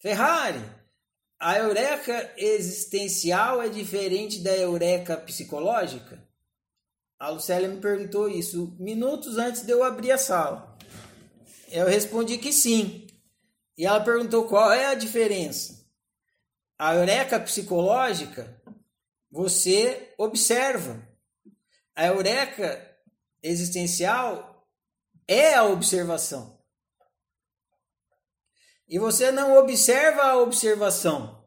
Ferrari, a eureka existencial é diferente da eureka psicológica? A Lucélia me perguntou isso minutos antes de eu abrir a sala. Eu respondi que sim. E ela perguntou qual é a diferença. A eureka psicológica, você observa. A eureka existencial é a observação. E você não observa a observação.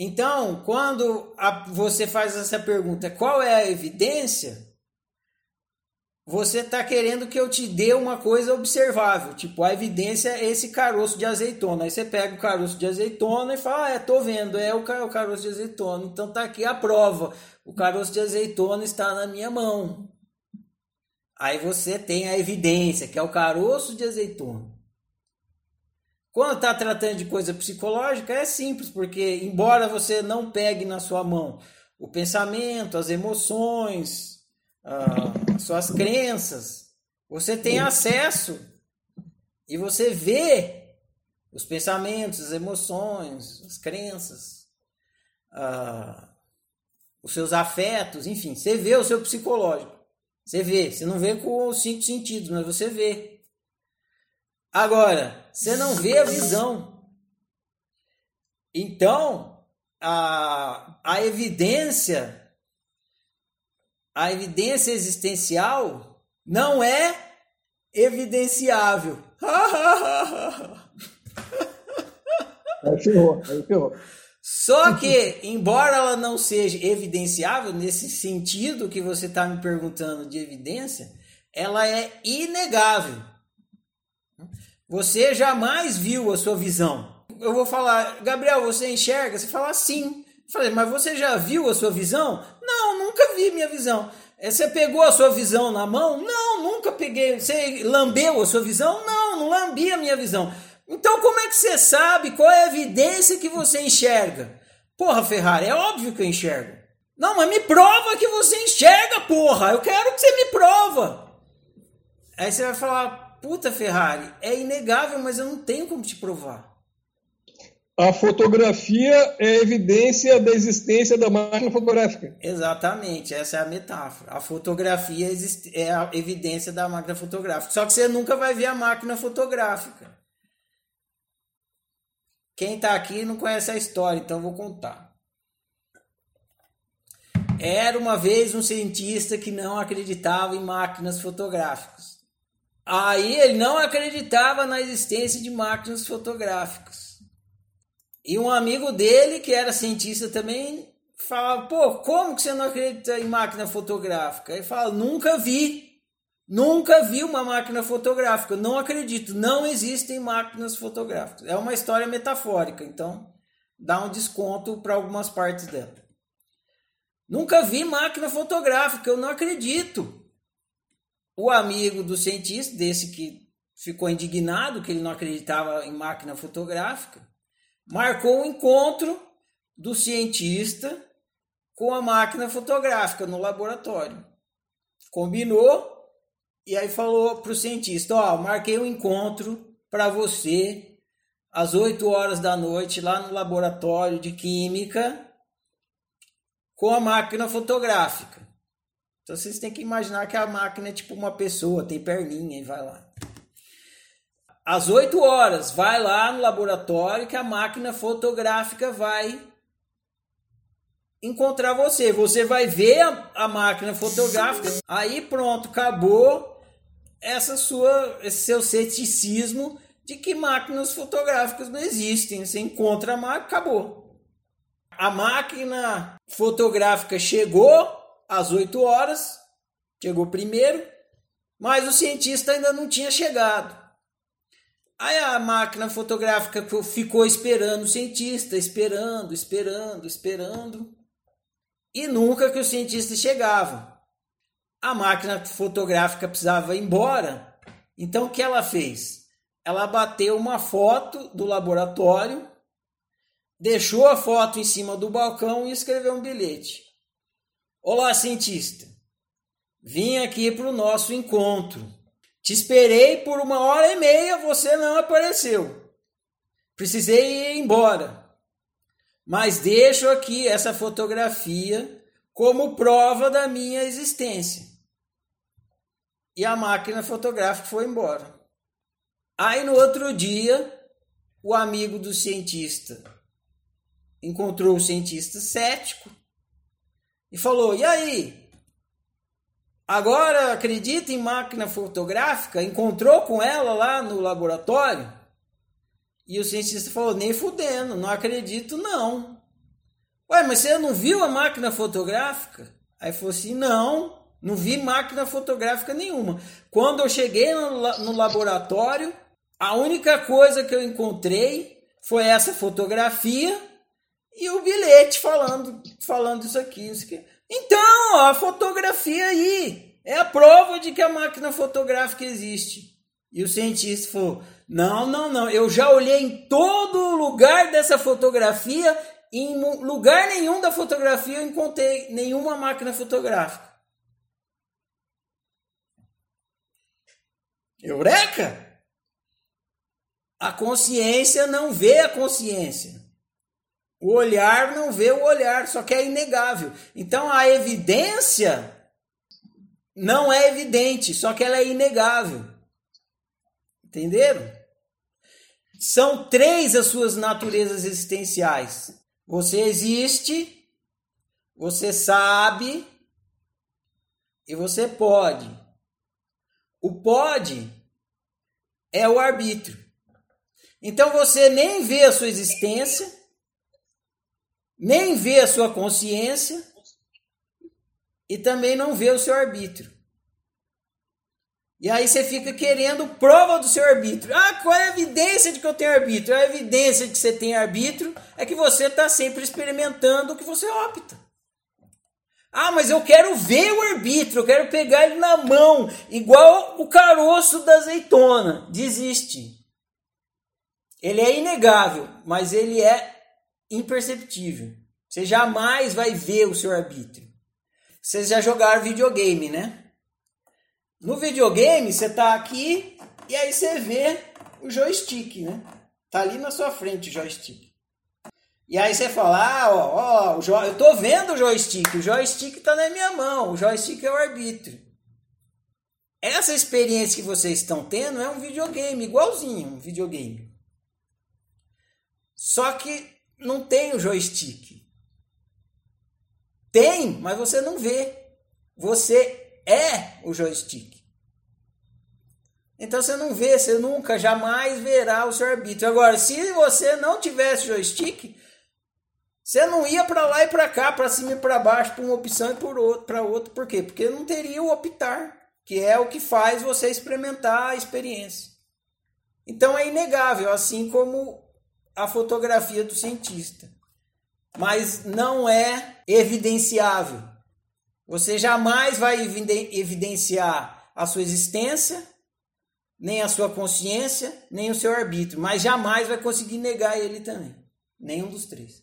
Então, quando a, você faz essa pergunta, qual é a evidência? Você está querendo que eu te dê uma coisa observável. Tipo, a evidência é esse caroço de azeitona. Aí você pega o caroço de azeitona e fala, ah, é, tô vendo, é o, o caroço de azeitona. Então tá aqui a prova. O caroço de azeitona está na minha mão. Aí você tem a evidência, que é o caroço de azeitona. Quando está tratando de coisa psicológica, é simples, porque embora você não pegue na sua mão o pensamento, as emoções, uh, as suas crenças, você tem acesso e você vê os pensamentos, as emoções, as crenças, uh, os seus afetos, enfim, você vê o seu psicológico. Você vê, você não vê com os cinco sentidos, mas você vê. Agora, você não vê a visão. Então, a, a evidência, a evidência existencial não é evidenciável. aí ferrou, aí ferrou. Só que, embora ela não seja evidenciável, nesse sentido que você está me perguntando de evidência, ela é inegável. Você jamais viu a sua visão. Eu vou falar, Gabriel, você enxerga? Você fala sim. Eu falei, mas você já viu a sua visão? Não, nunca vi minha visão. É, você pegou a sua visão na mão? Não, nunca peguei. Você lambeu a sua visão? Não, não lambi a minha visão. Então, como é que você sabe qual é a evidência que você enxerga? Porra, Ferrari, é óbvio que eu enxergo. Não, mas me prova que você enxerga, porra. Eu quero que você me prova. Aí você vai falar, puta Ferrari, é inegável, mas eu não tenho como te provar. A fotografia é evidência da existência da máquina fotográfica. Exatamente, essa é a metáfora. A fotografia é a evidência da máquina fotográfica. Só que você nunca vai ver a máquina fotográfica. Quem está aqui não conhece a história, então eu vou contar. Era uma vez um cientista que não acreditava em máquinas fotográficas. Aí ele não acreditava na existência de máquinas fotográficas. E um amigo dele, que era cientista também, falava: pô, como que você não acredita em máquina fotográfica? Ele fala: nunca vi. Nunca vi uma máquina fotográfica. Não acredito. Não existem máquinas fotográficas. É uma história metafórica, então dá um desconto para algumas partes dela. Nunca vi máquina fotográfica. Eu não acredito o amigo do cientista, desse que ficou indignado, que ele não acreditava em máquina fotográfica, marcou o um encontro do cientista com a máquina fotográfica no laboratório. Combinou e aí falou para o cientista: Ó, oh, marquei um encontro para você às 8 horas da noite lá no laboratório de química com a máquina fotográfica. Então vocês têm que imaginar que a máquina é tipo uma pessoa, tem perninha e vai lá. Às 8 horas, vai lá no laboratório que a máquina fotográfica vai encontrar você. Você vai ver a, a máquina fotográfica. Aí pronto, acabou essa sua, esse seu ceticismo de que máquinas fotográficas não existem. Você encontra a máquina, acabou. A máquina fotográfica chegou, às 8 horas, chegou primeiro, mas o cientista ainda não tinha chegado. Aí a máquina fotográfica ficou esperando o cientista, esperando, esperando, esperando, e nunca que o cientista chegava. A máquina fotográfica precisava ir embora, então o que ela fez? Ela bateu uma foto do laboratório, deixou a foto em cima do balcão e escreveu um bilhete. Olá, cientista. Vim aqui para o nosso encontro. Te esperei por uma hora e meia, você não apareceu. precisei ir embora. Mas deixo aqui essa fotografia como prova da minha existência. E a máquina fotográfica foi embora. Aí no outro dia, o amigo do cientista encontrou o cientista cético e falou: E aí? Agora acredita em máquina fotográfica? Encontrou com ela lá no laboratório? E o cientista falou: Nem fudendo, não acredito não. Ué, mas você não viu a máquina fotográfica? Aí falou assim: Não, não vi máquina fotográfica nenhuma. Quando eu cheguei no, no laboratório, a única coisa que eu encontrei foi essa fotografia e o bilhete falando, falando isso aqui, isso aqui. Então, a fotografia aí é a prova de que a máquina fotográfica existe. E o cientista falou: não, não, não, eu já olhei em todo lugar dessa fotografia, em lugar nenhum da fotografia eu encontrei nenhuma máquina fotográfica. Eureka! A consciência não vê a consciência. O olhar não vê o olhar, só que é inegável. Então a evidência não é evidente, só que ela é inegável. Entenderam? São três as suas naturezas existenciais. Você existe, você sabe e você pode. O pode é o arbítrio. Então você nem vê a sua existência, nem vê a sua consciência e também não vê o seu arbítrio. E aí você fica querendo prova do seu arbítrio. Ah, qual é a evidência de que eu tenho arbítrio? A evidência de que você tem arbítrio é que você está sempre experimentando o que você opta. Ah, mas eu quero ver o arbítrio, eu quero pegar ele na mão, igual o caroço da azeitona. Desiste. Ele é inegável, mas ele é imperceptível. Você jamais vai ver o seu arbítrio. Vocês já jogaram videogame, né? No videogame, você tá aqui e aí você vê o joystick, né? Tá ali na sua frente o joystick. E aí você fala, ah, ó, ó, eu tô vendo o joystick, o joystick tá na minha mão, o joystick é o arbítrio. Essa experiência que vocês estão tendo é um videogame, igualzinho um videogame. Só que não tem o joystick. Tem, mas você não vê. Você é o joystick. Então você não vê, você nunca, jamais verá o seu arbítrio. Agora, se você não tivesse joystick, você não ia para lá e para cá, para cima e para baixo, para uma opção e para outra. Por quê? Porque não teria o optar, que é o que faz você experimentar a experiência. Então é inegável, assim como a fotografia do cientista. Mas não é evidenciável. Você jamais vai evidenciar a sua existência, nem a sua consciência, nem o seu arbítrio, mas jamais vai conseguir negar ele também. Nenhum dos três.